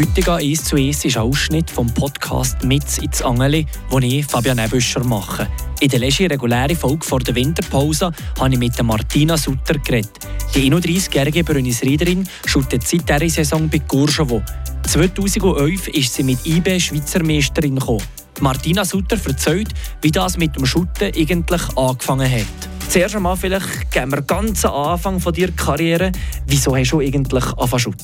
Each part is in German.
Heutige 1 zu 1 ist ein Ausschnitt vom Podcast «Mitz ins Angeli», den ich, Fabian Ebüscher, mache. In der letzten regulären Folge vor der Winterpause habe ich mit Martina Sutter geredet. Die 31-jährige Brünnisriederin shootet seit dieser Saison bei Courcheveau. 2011 ist sie mit IB Schweizer Meisterin gekommen. Martina Sutter erzählt, wie das mit dem Shooten eigentlich angefangen hat. Zuerst einmal vielleicht gehen wir ganz am Anfang von deiner Karriere. Wieso hast du eigentlich angefangen?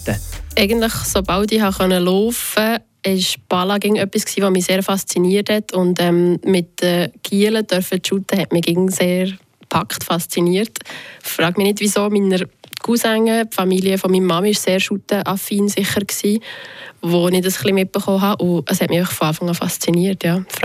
Eigentlich, sobald ich laufen konnte, war Ballaging etwas, was mich sehr fasziniert hat. Und ähm, mit den Gielen dürfen shooten hat mich sehr packt, fasziniert. Ich frage mich nicht, wieso. Meine Cousine, die Familie von meiner Mama war sehr shooten-affin sicher, gewesen, wo ich das ein bisschen mitbekommen habe. Und es hat mich von Anfang an fasziniert. Ja. Ich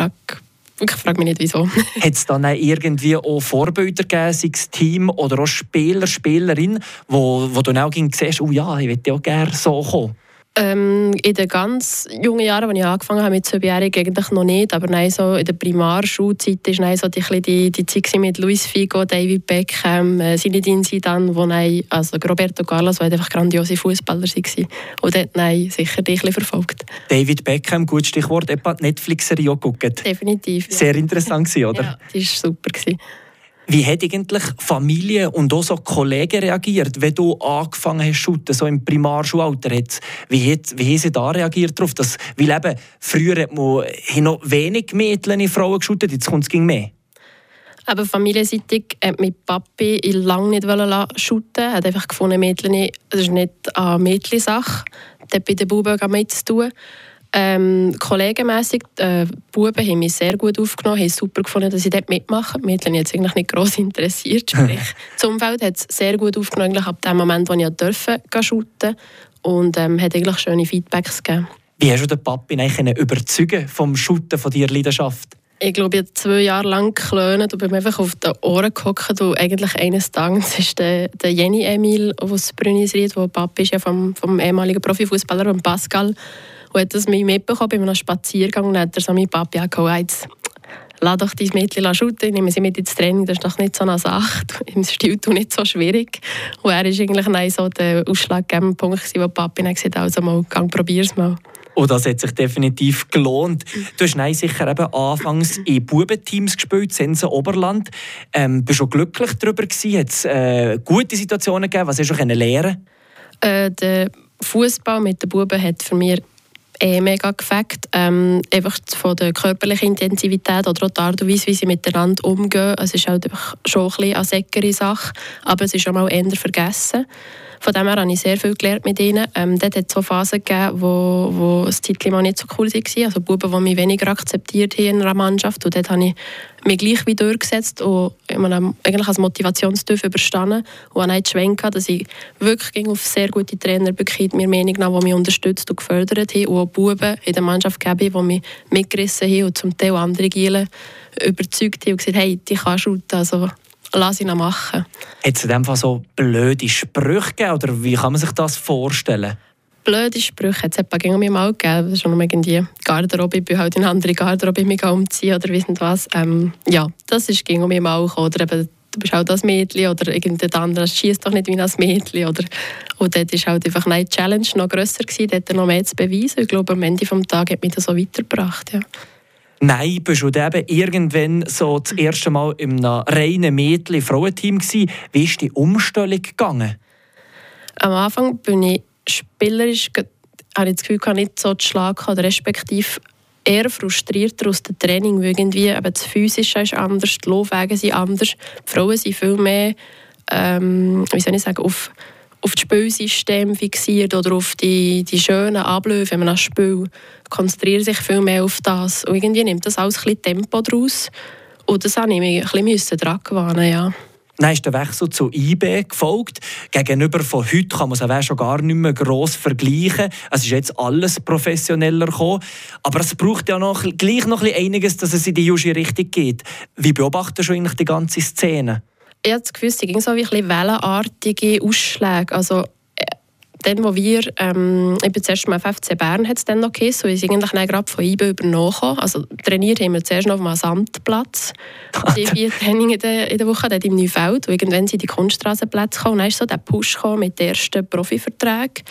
ich frage mich nicht, wieso. Hat es dann irgendwie auch Vorbilder gegeben, sei es Team oder auch Spieler, Spielerinnen, wo, wo du auch siehst, oh ja, ich würde auch gerne so kommen? Ähm, in den ganz jungen Jahren, als ich angefangen habe mit Zwölfjährigen, eigentlich noch nicht. Aber nein, so in der Primarschulzeit war so die, die, die Zeit mit Luis Figo, David Beckham, äh, Zinedine Zidane, wo nein, also Roberto Carlos, die einfach grandiose Fußballer waren. Und dort nein, sicher dich verfolgt. David Beckham, gutes Stichwort, etwa die Netflix-Serie geguckt. Definitiv. Ja. Sehr interessant, oder? Ja, die war super. Wie hat eigentlich Familie und auch so Kollegen reagiert, wenn du angefangen hast zu so im Primarschulalter? Wie, hat, wie haben sie da reagiert darauf? Dass, weil eben, früher hat man noch wenig Mädchen Frauen geschootet, jetzt kommt es mehr. Aber familienseitig hat mein Papi lange nicht shooten. Er hat einfach gefunden, Mädchen, das ist nicht eine Mädchensache. Das bei den Buben mitzutun. Ähm, kollegenmässig, äh, die Buben haben mich sehr gut aufgenommen, haben super gefunden, dass ich dort mitmache. Die Mädchen jetzt eigentlich nicht gross interessiert. Sprich, das Umfeld hat es sehr gut aufgenommen, eigentlich ab dem Moment, wo ich durfte shooten und ähm, hat eigentlich schöne Feedbacks gegeben. Wie hast du den Papi eigentlich überzeugen vom Shooten von deiner Leidenschaft? Ich glaube, ich habe zwei Jahre lang geklönt und bin einfach auf den Ohren gehockt und eigentlich eines Tages ist der, der Jenny Emil, der aus Brünnisried, der Papi ist ja vom, vom ehemaligen Profifußballer, Pascal, und hat das mich mitbekommen bei einem Spaziergang und hat er so mein Papi jetzt lass doch dein Mädchen shooten, nehmen sie mit ins Training, das ist doch nicht so eine Sache, im Stil nicht so schwierig. Und er war eigentlich nein, so der ausschlaggebende Punkt, wo Papi dann gesagt hat, also mal, gang, probier's mal. Und das hat sich definitiv gelohnt. Du hast nein, sicher eben anfangs in Bubenteams gespielt, Sense Oberland. Ähm, bist du glücklich darüber gewesen? Hat es äh, gute Situationen gegeben? Was hast du lernen äh, Der Fußball mit den Buben hat für mich eh mega gefällt. Ähm, einfach von der körperlichen Intensivität oder auch die Art und Weise, wie sie miteinander umgehen. Es ist halt schon ein bisschen eine säckere Sache, aber es ist schon mal eher vergessen. Von dem her habe ich sehr viel gelernt mit ihnen. Ähm, dort hat es so Phasen gegeben, wo, wo das Zeitklima nicht so cool war. Also Buben, die mich weniger akzeptiert haben in einer Mannschaft. Und dort habe ich mich gleich wieder durchgesetzt und meine, eigentlich als Motivationstüff überstanden. Und auch Schwenk dass ich wirklich auf sehr gute Trainer bekam, mir Meinung nach, die mich unterstützt und gefördert haben. Und auch Buben in der Mannschaft gegeben, die mich mitgerissen haben und zum Teil andere Gielen überzeugt haben und gesagt hey, die kannst du. Also, lass ihn machen. Hat es in dem Fall so blöde Sprüche gegeben, oder wie kann man sich das vorstellen? Blöde Sprüche hat es mir mal gegeben. Schon irgendwie Garderobe, ich bin halt in eine andere Garderobe mich umziehen oder wissen was. Ähm, ja, das ist ging mir mal gekommen. Oder eben, du bist halt das Mädchen oder irgendein anderes schießt doch nicht wie ein Mädchen. Oder, und dort war halt einfach eine Challenge noch grösser, gewesen, dort noch mehr zu beweisen. Ich glaube, am Ende des Tages hat mich das so weitergebracht. Ja. Nein, bist du eben irgendwann so das erste Mal in einem reinen Mädchen-Frauenteam gewesen. Wie ist die Umstellung gegangen? Am Anfang bin ich spielerisch, habe ich das Gefühl, ich nicht so Schlag oder respektive eher frustrierter aus dem Training, weil irgendwie eben das Physische ist anders, die Laufwege sind anders. Die Frauen sind viel mehr, ähm, wie soll ich sagen, auf auf das Spielsystem fixiert oder auf die, die schönen Abläufe, wenn man das Spiel konzentriert sich viel mehr auf das. Und irgendwie nimmt das alles ein bisschen Tempo daraus. Und das habe ich mich ein bisschen dran gewöhnen, ja. Dann ist der Wechsel zu IB gefolgt. Gegenüber von heute kann man es schon gar nicht mehr gross vergleichen. Es ist jetzt alles professioneller gekommen. Aber es braucht ja noch, gleich noch einiges, dass es in die Jusche Richtung geht. Wie beobachtest du eigentlich die ganze Szene? ich habe das Gefühl, es ging so wie wellenartige Ausschläge. Also, dann, wo wir, ähm, ich bin zuerst mal FC Bern, hat es dann noch geheißen, und ich eigentlich dann gerade von IBE übernommen. Also trainiert haben wir zuerst noch auf einem Sandplatz. die vier Trainings in der, in der Woche, dort im Neufeld. Und irgendwann sind die Kunststraßenplätze gekommen. Und dann ist so der Push mit den ersten Profiverträgen.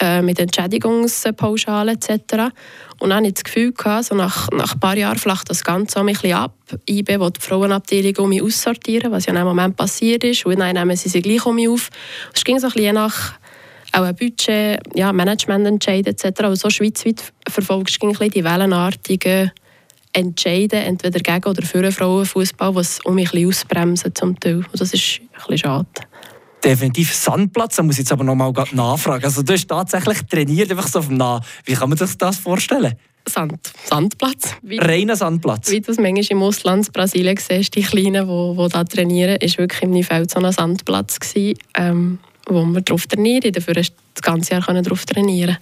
äh, mit Entschädigungspauschalen etc. Und dann hatte ich das Gefühl, gehabt, so nach, nach ein paar Jahren flacht das Ganze auch ein bisschen ab. IB will die Frauenabteilung um mich aussortieren, was ja in einem Moment passiert ist. Und dann nehmen sie sich gleich um mich auf. Es ging so ein bisschen nach auch ein Budget, ja, Managemententscheid etc. Und so schweizweit verfolgst du die wellenartigen Entscheide, entweder gegen oder für Frauenfußball, was um mich ein bisschen ausbremsen zum Teil. Und das ist ein bisschen schade. Definitiv Sandplatz, da muss ich jetzt aber noch mal nachfragen. Also du hast tatsächlich trainiert, einfach so auf dem Nah. Wie kann man sich das vorstellen? Sand, Sandplatz. Wie, Reiner Sandplatz. Wie du es manchmal im Ausland, Brasilien siehst, die Kleinen, die, die da trainieren, war wirklich im Feld so ein Sandplatz gewesen, ähm, wo wir drauf trainieren. Dafür hast du das ganze Jahr darauf trainieren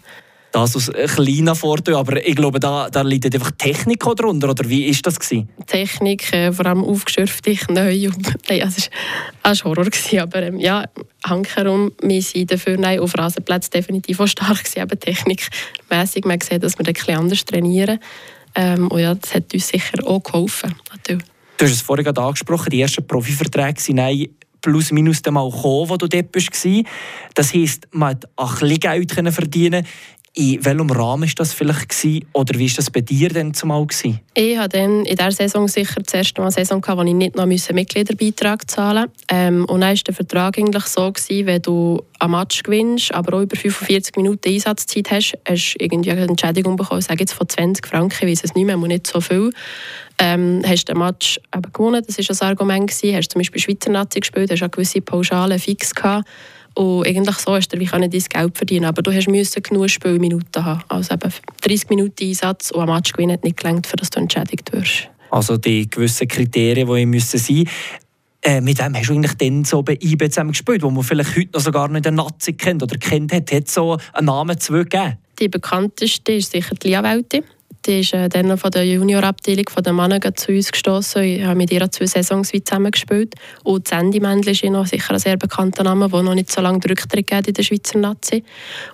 das aus kleinen Vorteil, aber ich glaube, da, da liegt einfach Technik darunter, oder wie war das? Gewesen? Technik, äh, vor allem aufgeschürfte neu. nein, es war ein Horror, gewesen, aber ähm, ja, hankerum, wir sind dafür nein, auf Rasenplätzen definitiv auch stark gewesen, aber technikmässig. Man sieht, dass wir ein bisschen anders trainieren. Ähm, und ja, das hat uns sicher auch geholfen. Natürlich. Du hast es vorhin gerade angesprochen, die ersten Profiverträge sind plus minus mal gekommen, wo du dort warst. Das heisst, man auch ein bisschen Geld verdienen in welchem Rahmen war das vielleicht gewesen, oder wie war das bei dir denn zumal gewesen? Ich hatte dann in dieser Saison sicher das erste Mal eine Saison, gehabt, wo ich nicht noch Mitgliederbeitrag zahlen musste. Ähm, und dann war der Vertrag eigentlich so, gewesen, wenn du einen Match gewinnst, aber auch über 45 Minuten Einsatzzeit hast, hast du irgendwie eine Entschädigung bekommen, sage jetzt von 20 Franken, ich weiß es nicht mehr, aber nicht so viel. Ähm, hast den Match eben gewonnen, das war ein Argument. Gewesen. Hast zum Beispiel Schweizer Nazi gespielt, hast eine gewisse Pauschale fix gehabt. Und eigentlich so hast du wie dein Geld verdienen aber du hast müssen genug Spielminuten haben. Also eben 30 Minuten Einsatz und ein Match gewinnen hat nicht gelangt, für dass du entschädigt wirst. Also die gewissen Kriterien, die müssen sein äh, mit wem hast du eigentlich dann so bei IB zusammen gespielt, wo man vielleicht heute noch sogar nicht den Nazi kennt oder kennt hat, hat so einen Namen zu gegeben? Die bekannteste ist sicher die Lia Welti. Die ist äh, dann von der Juniorabteilung von den Männern zu uns gestoßen. Ich habe mit ihr zwei Saisons zusammen gespielt. Und Sandy Mendel ist noch sicher ein sehr bekannter Name, der noch nicht so lange den Rücktritt in der Schweizer Nazi.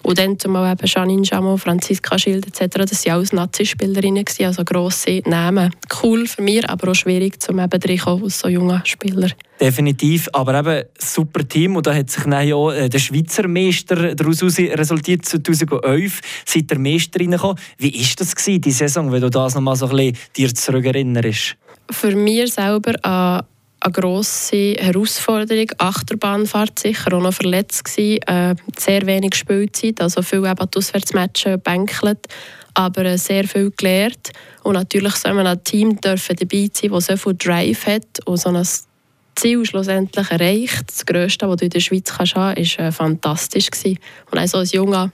Und dann zumal eben Janine Jamo, Franziska Schild etc. Das waren alles Nazi-Spielerinnen, also grosse Namen. Cool für mich, aber auch schwierig, zum eben reinkommen als so junger Spieler. Definitiv, aber eben super Team und da hat sich dann ja äh, der Schweizer Meister daraus resultiert 2011, seit der Meister reingekommen. Wie war das gewesen, die Saison, wenn du das nochmal so ein bisschen dir zurückerinnerst? Für mich selber eine, eine grosse Herausforderung. Achterbahnfahrt sicher, auch noch verletzt gewesen, äh, sehr wenig Spielzeit, also viel eben die Auswärtsmatches bänkelt, aber äh, sehr viel gelernt. Und natürlich soll man ein Team dürfen dabei sein, das so viel Drive hat und so ein Ziel schlussendlich erreicht. Das Größte, was du in der Schweiz kannst haben war äh, fantastisch. Gewesen. Und auch so als junger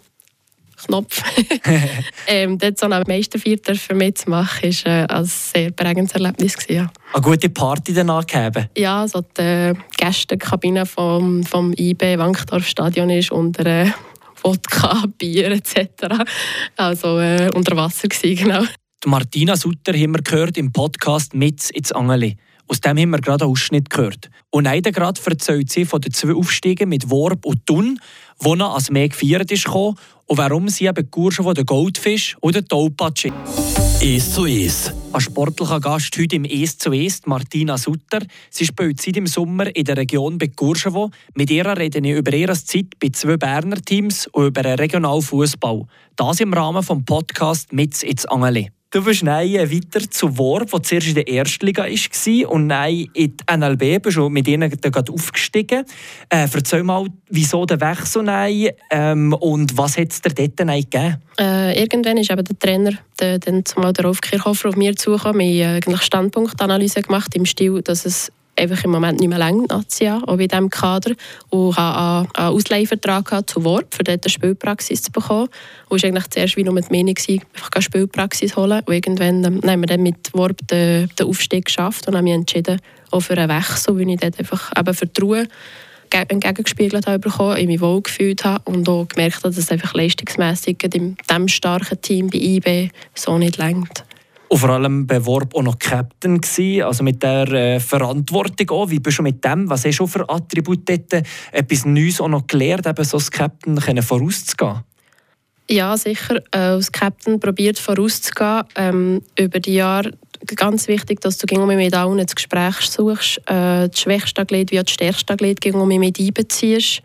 Knopf ähm, dort so eine Meisterfeier mitzumachen, war äh, ein sehr prägendes Erlebnis. Gewesen, ja. Eine gute Party danach gegeben? Ja, so die Gästekabine vom, vom IB Wankdorf-Stadion ist unter äh, Wodka, Bier etc. Also äh, unter Wasser gewesen, genau. Die Martina Sutter haben wir gehört im Podcast «Mit ins Angeli». Aus dem haben wir gerade einen Ausschnitt gehört. Und Neide gerade erzählt sie von den zwei Aufstiegen mit Worb und Thun, wo noch als mehr gefeiert ist und warum sie eben Kurse von den Goldfisch oder den Taupatschi. «Es zu Es». Ein sportlicher Gast heute im «Es zu Es», Martina Sutter. Sie spielt seit im Sommer in der Region Bekurschewo. Mit ihr rede ich über ihre Zeit bei zwei Berner Teams und über den regionalen Fußball. Das im Rahmen des Podcasts «Mit ins Angeli». Du bist nein weiter zu Worb, wo zuerst in der Erstliga war und nein in die NLB bist und mit ihnen gerade aufgestiegen. Äh, erzähl mal, wieso der Wechsel nein ähm, und was hat es dir dort nein gegeben? Äh, irgendwann ist eben der Trainer der, dann zumal der Rolf Kirchhofer auf mir zugekommen. Haben äh, Standpunktanalyse gemacht im Stil, dass es einfach im Moment nicht mehr länger Nazia, auch bei diesem Kader. Und hatte einen Ausleihvertrag zu Worp, um dort eine Spielpraxis zu bekommen. Und es war zuerst wie nur mit Meinung, einfach eine Spielpraxis holen. Und irgendwann ähm, haben wir dann mit Worp den, den Aufstieg geschafft und haben mich entschieden, auch für einen Wechsel, weil ich dort einfach eben Vertrauen entgegengespiegelt habe bekommen, ich mich wohl gefühlt habe und auch gemerkt habe, dass es einfach leistungsmässig in diesem starken Team bei IB so nicht längt. Und vor allem beworb auch noch Captain gewesen, also mit der äh, Verantwortung auch. Wie bist du mit dem? Was hast du für Attribute dort? Etwas Neues auch noch gelernt, eben so als Captain vorauszugehen? Ja, sicher. Äh, als Captain probiert vorauszugehen. Ähm, über die Jahre ganz wichtig, dass du mit allen das Gespräch suchst. Äh, das schwächste Glied wie das stärkste Glied mit einbeziehst.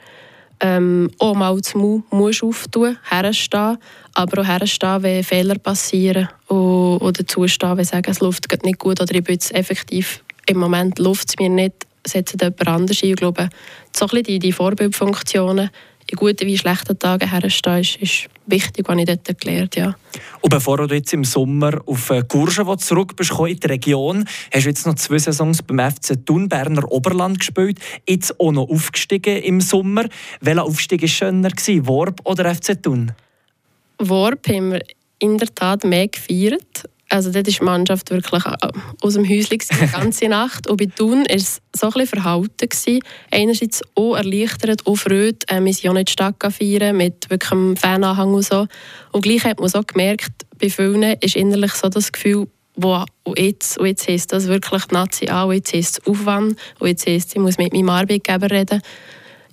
Ähm, auch mal das Mund musst auftun, herstehen, aber auch herstehen, wenn Fehler passieren und, oder zustehen, wenn sagen, es läuft nicht gut oder ich bin jetzt effektiv im Moment läuft es mir nicht, setzt jemand anders ein. Ich glaube, so ein bisschen die, die Vorbildfunktionen in guten wie schlechten Tagen herstehen, ist, ist wichtig, was ich dort gelernt ja. Und bevor du jetzt im Sommer auf Courchevel zurück bist, in die Region, hast du jetzt noch zwei Saisons beim FC Thun Berner Oberland gespielt, jetzt auch noch aufgestiegen im Sommer. Welcher Aufstieg war schöner, Worb oder FC Thun? Worb haben wir in der Tat mehr gefeiert. Also dort war die Mannschaft wirklich äh, aus dem Häuschen die ganze Nacht. Und bei Thun war es so ein bisschen verhalten. Gewesen. Einerseits auch erleichtert, auch Freude. Äh, wir sind auch nicht Stadt feiern mit wirklich einem Fananhang und so. Und gleich hat man so gemerkt, bei vielen ist innerlich so das Gefühl, wo, und jetzt, und jetzt heisst das wirklich die Nazi an, und jetzt heisst es Aufwand, und jetzt heisst es, ich muss mit meinem Arbeitgeber reden.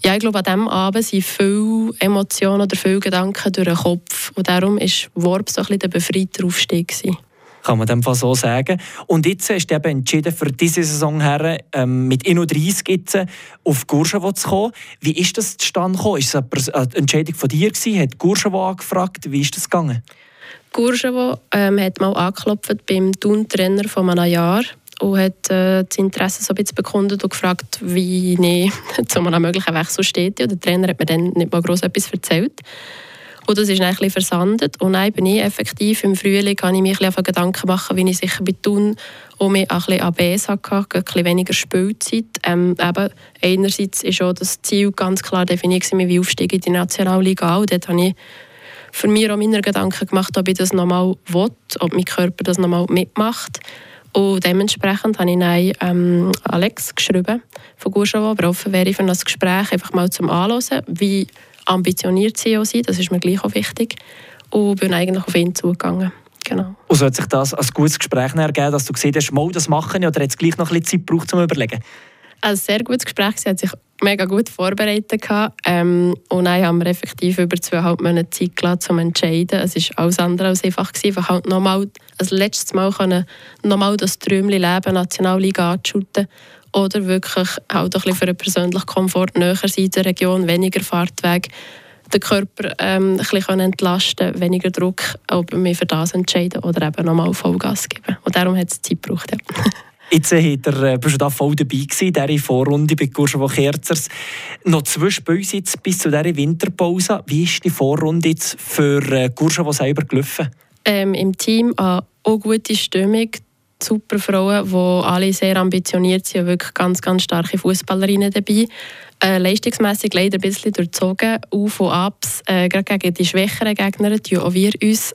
Ja, ich glaube, an diesem Abend sind viele Emotionen oder viele Gedanken durch den Kopf. Und darum war Warp so ein bisschen der befreite Aufstieg. Gewesen kann man dem Fall so sagen. Und jetzt du eben entschieden, für diese Saison her ähm, mit 31 jetzt auf Courchevel zu kommen. Wie ist das zustande gekommen? Ist es eine Entscheidung von dir gewesen? Hat Courchevel angefragt? Wie ist das gegangen? Courchevel ähm, hat mal angeklopft beim Tun-Trainer von einem Jahr und hat äh, das Interesse so ein bisschen bekundet und gefragt, wie ich zu einem möglichen Wechsel steht. der Trainer hat mir dann nicht mal groß etwas erzählt. Und das ist ein versandet. Und dann bin ich effektiv im Frühling, habe ich mir ein Gedanken machen, wie ich sicher bei Thun auch ein bisschen ABS hatte, ein weniger Spielzeit. Ähm, eben, einerseits ist auch das Ziel ganz klar definiert, wie aufsteige in die Nationalliga. Und dort habe ich für mich auch meine Gedanken gemacht, ob ich das nochmal will, ob mein Körper das nochmal mitmacht. Und dementsprechend habe ich dann, ähm, Alex geschrieben von Gurschau, aber offen wäre ich für das Gespräch einfach mal zum Anhören, wie ambitioniert auch sind, das ist mir gleich auch wichtig. Und bin eigentlich auf ihn zugegangen. Genau. Und so hat sich das als gutes Gespräch ergeben, dass du gesehen hast, mal das machen oder hat es gleich noch ein bisschen Zeit gebraucht, um zu überlegen? Ein sehr gutes Gespräch. Sie hat sich mega gut vorbereitet. Ähm, und dann haben wir effektiv über zweieinhalb Monate Zeit gelassen, um zu entscheiden. Es war alles andere als einfach. Gewesen. Einfach halt nochmal, als letztes Mal können, nochmal das Träumchen leben, Nationalliga anzuschuten oder wirklich halt ein für einen persönlichen Komfort näher sein in der Region, weniger Fahrtweg, den Körper ähm, ein bisschen entlasten weniger Druck, ob wir für das entscheiden oder eben nochmal Vollgas geben. Und darum hat es Zeit gebraucht, ja. Jetzt äh, er, bist du da voll dabei gewesen, dieser Vorrunde bei Courchevel Kerzers. Noch zwei Spiele jetzt bis zu dieser Winterpause. Wie ist die Vorrunde jetzt für äh, Courchevel selber gelaufen? Ähm, Im Team eine auch gute Stimmung super Frauen, die alle sehr ambitioniert sind, wirklich ganz, ganz starke Fußballerinnen dabei. Äh, leistungsmässig leider ein bisschen durchzogen, Auf und Abs, äh, gerade gegen die schwächeren Gegner, tun auch wir uns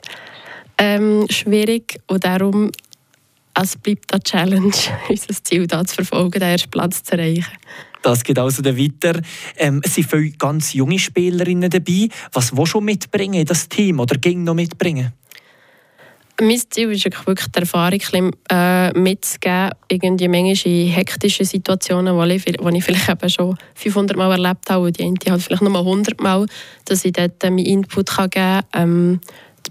ähm, schwierig und darum es bleibt eine Challenge, unser Ziel da zu verfolgen, den ersten Platz zu erreichen. Das geht also weiter. Ähm, es sind viele ganz junge Spielerinnen dabei. Was willst du mitbringen in das Team oder ging noch mitbringen? Mein Ziel ist wirklich die Erfahrung äh, mitzugeben, irgendwie manchmal in hektischen Situationen, wo ich, wo ich vielleicht eben schon 500 Mal erlebt habe und die eine halt vielleicht nur 100 Mal, dass ich dort äh, meinen Input kann geben kann, ähm,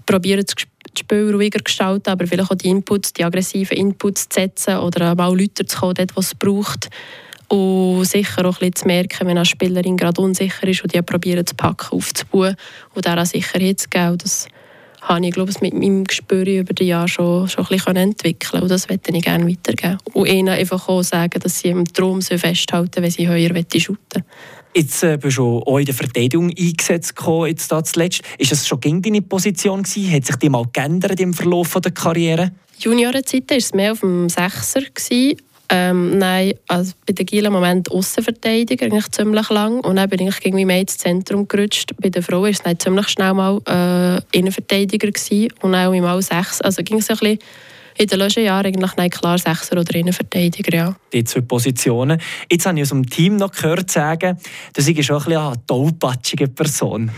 probieren das Spiel ruhiger gestalten, aber vielleicht auch die Inputs, die aggressiven Inputs zu setzen oder mal Leute zu kommen, dort, wo es braucht. Und sicher auch ein bisschen zu merken, wenn eine Spielerin gerade unsicher ist und die probieren zu packen, aufzubauen und der Sicherheit zu geben. Das habe ich glaube ich, mit meinem Gespür über die Jahre schon, schon ein bisschen entwickeln Und das möchte ich gerne weitergeben. Und ihnen einfach auch sagen, dass sie im Traum festhalten wenn sie höher shooten Jetzt äh, bist du auch in der Verteidigung eingesetzt gekommen, jetzt da zuletzt. Ist das schon gegen deine Position gewesen? Hat sich die mal geändert im Verlauf der Karriere? Juniorenzeit war es mehr auf dem Sechser. Gewesen. Ähm, nein, also bei der Giel im Moment Außenverteidiger, eigentlich ziemlich lang. Und dann bin ich irgendwie mehr ins Zentrum gerutscht. Bei der Frau war es dann ziemlich schnell mal äh, Innenverteidiger gewesen. und auch mal sechs. Also ging es ein bisschen in den letzten Jahren eigentlich nein, klar Sechser oder Innenverteidiger, ja. Die zwei Positionen. Jetzt habe ich aus dem Team noch gehört sagen, dass ich schon ein bisschen eine tollpatschige Person.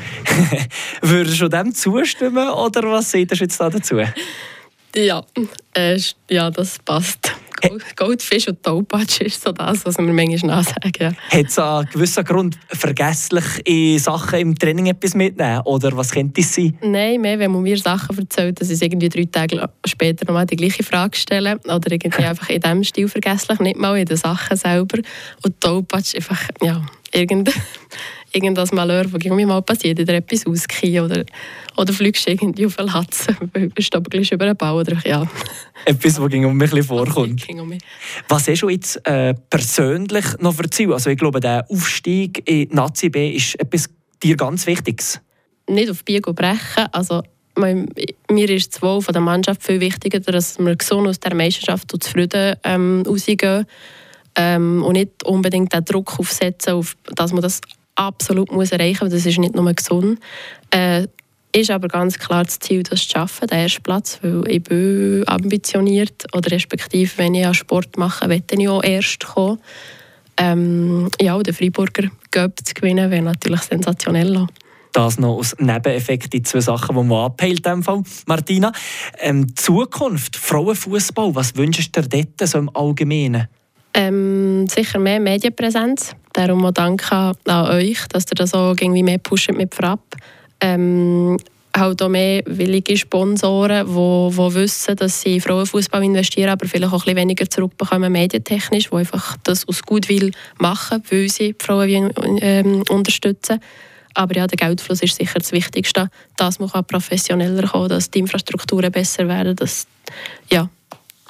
Würdest du dem zustimmen oder was seht ihr jetzt dazu? Ja, äh, ja, das passt. Goldfisch und Taupatsch ist so das, was wir manchmal nachsagen. Ja. Hat es einen gewissen Grund, vergesslich Sachen im Training etwas mitnehmen? Oder was könnte es sein? Nein, mehr, wenn man mir Sachen erzählt, dass ich irgendwie drei Tage später nochmal die gleiche Frage stelle. Oder irgendwie einfach in diesem Stil vergesslich, nicht mal in den Sachen selber. Und Taupatsch einfach, ja, irgendeine irgendwas Malheur, das irgendwie mal passiert, oder etwas ausgehen oder, oder fliegst irgendwie auf einen Latz, stapelst über einen Bau oder ja. Etwas, was um mich ein vorkommt. Was hast du jetzt äh, persönlich noch für Ziel? Also ich glaube, der Aufstieg in Nazi B ist etwas dir ganz Wichtiges. Nicht auf Biegen brechen, also mir ist das Wohl der Mannschaft viel wichtiger, dass wir gesund aus der Meisterschaft und zufrieden ähm, rausgehen ähm, und nicht unbedingt den Druck aufsetzen, auf, dass man das absolut muss erreichen muss. Das ist nicht nur gesund. Äh, ist aber ganz klar das Ziel, das zu schaffen, den ersten Platz, weil ich bin ambitioniert oder respektive, wenn ich Sport mache, möchte ich auch erst kommen. Ähm, ja, den Freiburger Göpp zu gewinnen, wäre natürlich sensationell. Das noch als Nebeneffekt, die zwei Sachen, die man abhält. Martina, ähm, Zukunft, Frauenfußball, was wünschst du dir dort so im Allgemeinen? Ähm, sicher mehr Medienpräsenz. Darum auch danke an euch, dass ihr das auch irgendwie mehr pusht mit Frapp. Ähm, halt auch mehr willige Sponsoren, die, die wissen, dass sie in Frauenfußball investieren, aber vielleicht auch ein bisschen weniger zurückbekommen medientechnisch, die einfach das aus Gutwill machen, weil sie die Frauen ähm, unterstützen. Aber ja, der Geldfluss ist sicher das Wichtigste, dass man professioneller kommen dass die Infrastrukturen besser werden, dass ja,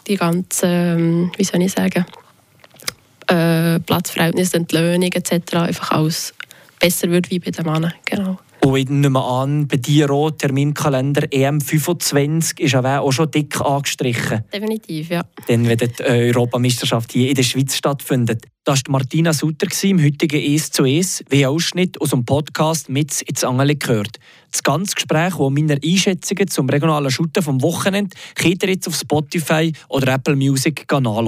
die ganzen, ähm, wie soll ich sagen, äh, Platzverhältnisse, Entlöhnung etc. einfach alles besser wird wie bei den Männern. Genau. Und ich nehme an, bei dir auch Terminkalender EM25 ist auch schon dick angestrichen. Definitiv, ja. Dann, wenn die Europameisterschaft hier in der Schweiz stattfindet. Das war Martina Sutter im heutigen «Es zu Es», wie ein Ausschnitt aus dem Podcast «Mit ins Angeli» gehört. Das ganze Gespräch, das meine Einschätzungen zum regionalen Shooten vom Wochenende, könnt ihr jetzt auf Spotify oder Apple Music nachhören.